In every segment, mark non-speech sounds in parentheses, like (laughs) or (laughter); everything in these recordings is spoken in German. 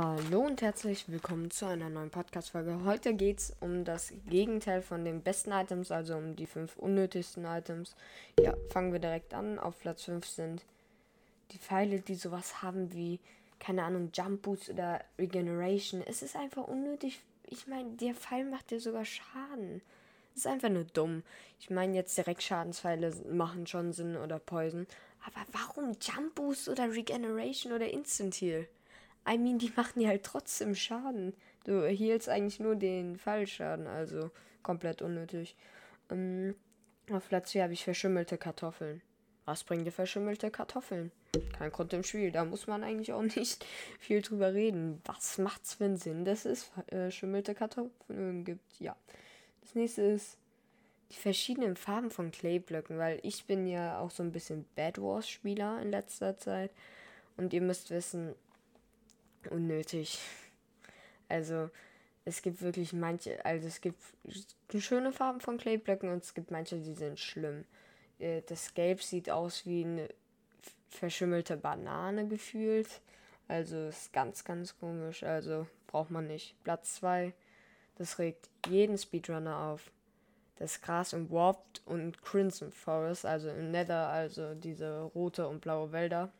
Hallo und herzlich willkommen zu einer neuen Podcast-Folge. Heute geht es um das Gegenteil von den besten Items, also um die fünf unnötigsten Items. Ja, fangen wir direkt an. Auf Platz 5 sind die Pfeile, die sowas haben wie, keine Ahnung, Jump Boost oder Regeneration. Es ist einfach unnötig. Ich meine, der Pfeil macht dir sogar Schaden. Es ist einfach nur dumm. Ich meine, jetzt direkt Schadenspfeile machen schon Sinn oder Poison. Aber warum Jump Boost oder Regeneration oder Instant Heal? I mean, die machen dir halt trotzdem Schaden. Du erhielst eigentlich nur den Fallschaden, also komplett unnötig. Ähm, auf Platz 4 habe ich verschimmelte Kartoffeln. Was bringt dir verschimmelte Kartoffeln? Kein Grund im Spiel. Da muss man eigentlich auch (laughs) nicht viel drüber reden. Was macht's für einen Sinn, dass es verschimmelte Kartoffeln gibt? Ja. Das nächste ist die verschiedenen Farben von Clayblöcken, weil ich bin ja auch so ein bisschen Bad Wars Spieler in letzter Zeit. Und ihr müsst wissen, unnötig. Also es gibt wirklich manche, also es gibt schöne Farben von Clayblöcken und es gibt manche, die sind schlimm. Äh, das Gelb sieht aus wie eine verschimmelte Banane gefühlt. Also ist ganz, ganz komisch. Also braucht man nicht. Platz 2. Das regt jeden Speedrunner auf. Das Gras im Warped und Crimson Forest, also im Nether, also diese rote und blaue Wälder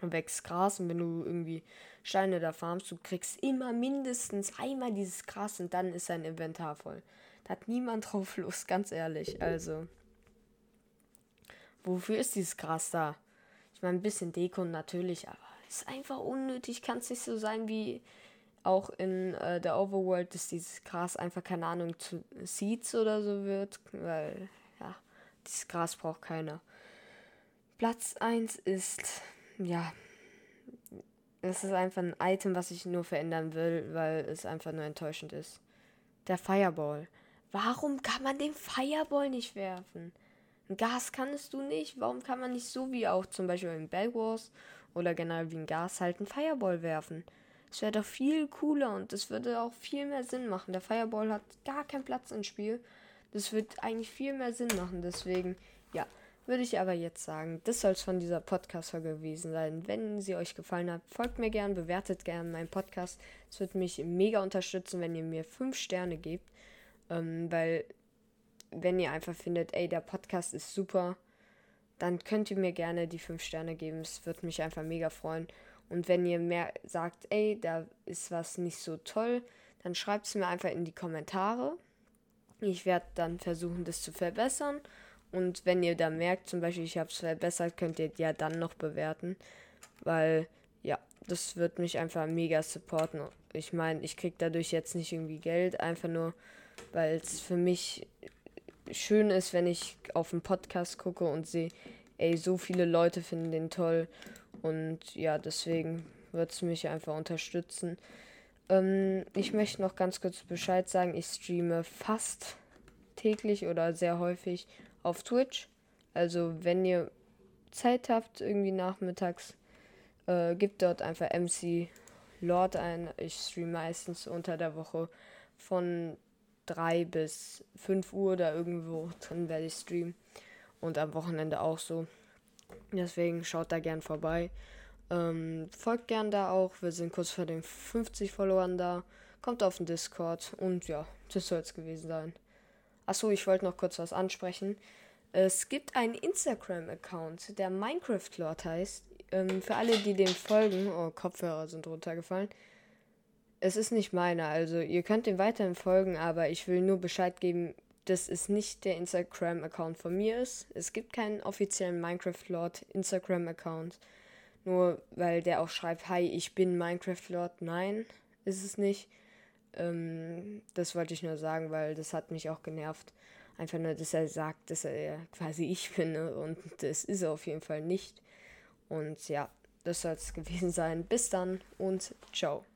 wächst Gras und wenn du irgendwie Steine da farmst, du kriegst immer mindestens einmal dieses Gras und dann ist dein Inventar voll. Da hat niemand (laughs) drauf Lust, ganz ehrlich. Also, wofür ist dieses Gras da? Ich meine, ein bisschen Deko natürlich, aber es ist einfach unnötig. Kann es nicht so sein wie auch in äh, der Overworld, dass dieses Gras einfach, keine Ahnung, zu Seeds oder so wird, weil, ja, dieses Gras braucht keiner. Platz 1 ist ja, es ist einfach ein Item, was ich nur verändern will, weil es einfach nur enttäuschend ist. Der Fireball. Warum kann man den Fireball nicht werfen? Gas kannst du nicht. Warum kann man nicht so wie auch zum Beispiel in Bell Wars oder generell wie ein Gas halt einen Fireball werfen? Es wäre doch viel cooler und es würde auch viel mehr Sinn machen. Der Fireball hat gar keinen Platz im Spiel. Das wird eigentlich viel mehr Sinn machen. Deswegen, ja würde ich aber jetzt sagen, das soll es von dieser Podcast-Folge gewesen sein. Wenn sie euch gefallen hat, folgt mir gern, bewertet gern meinen Podcast. Es würde mich mega unterstützen, wenn ihr mir 5 Sterne gebt. Ähm, weil, wenn ihr einfach findet, ey, der Podcast ist super, dann könnt ihr mir gerne die 5 Sterne geben. Es würde mich einfach mega freuen. Und wenn ihr mehr sagt, ey, da ist was nicht so toll, dann schreibt es mir einfach in die Kommentare. Ich werde dann versuchen, das zu verbessern. Und wenn ihr da merkt, zum Beispiel, ich habe es verbessert, könnt ihr ja dann noch bewerten. Weil, ja, das wird mich einfach mega supporten. Ich meine, ich kriege dadurch jetzt nicht irgendwie Geld, einfach nur, weil es für mich schön ist, wenn ich auf einen Podcast gucke und sehe, ey, so viele Leute finden den toll. Und ja, deswegen wird es mich einfach unterstützen. Ähm, ich möchte noch ganz kurz Bescheid sagen, ich streame fast täglich oder sehr häufig auf Twitch. Also wenn ihr Zeit habt, irgendwie nachmittags, äh, gebt dort einfach MC Lord ein. Ich streame meistens unter der Woche von 3 bis 5 Uhr da irgendwo drin werde ich streamen. Und am Wochenende auch so. Deswegen schaut da gern vorbei. Ähm, folgt gern da auch. Wir sind kurz vor den 50 Followern da. Kommt auf den Discord. Und ja, das soll es gewesen sein. Achso, ich wollte noch kurz was ansprechen. Es gibt einen Instagram-Account, der Minecraft Lord heißt. Ähm, für alle, die dem folgen, oh, Kopfhörer sind runtergefallen. Es ist nicht meiner, also ihr könnt dem weiterhin folgen, aber ich will nur Bescheid geben, dass es nicht der Instagram-Account von mir ist. Es gibt keinen offiziellen Minecraft Lord Instagram-Account. Nur weil der auch schreibt, hi, ich bin Minecraft Lord. Nein, ist es nicht. Ähm, das wollte ich nur sagen, weil das hat mich auch genervt. Einfach nur, dass er sagt, dass er quasi (laughs) ich bin. Ne? Und das ist er auf jeden Fall nicht. Und ja, das soll es (laughs) gewesen sein. Bis dann und ciao.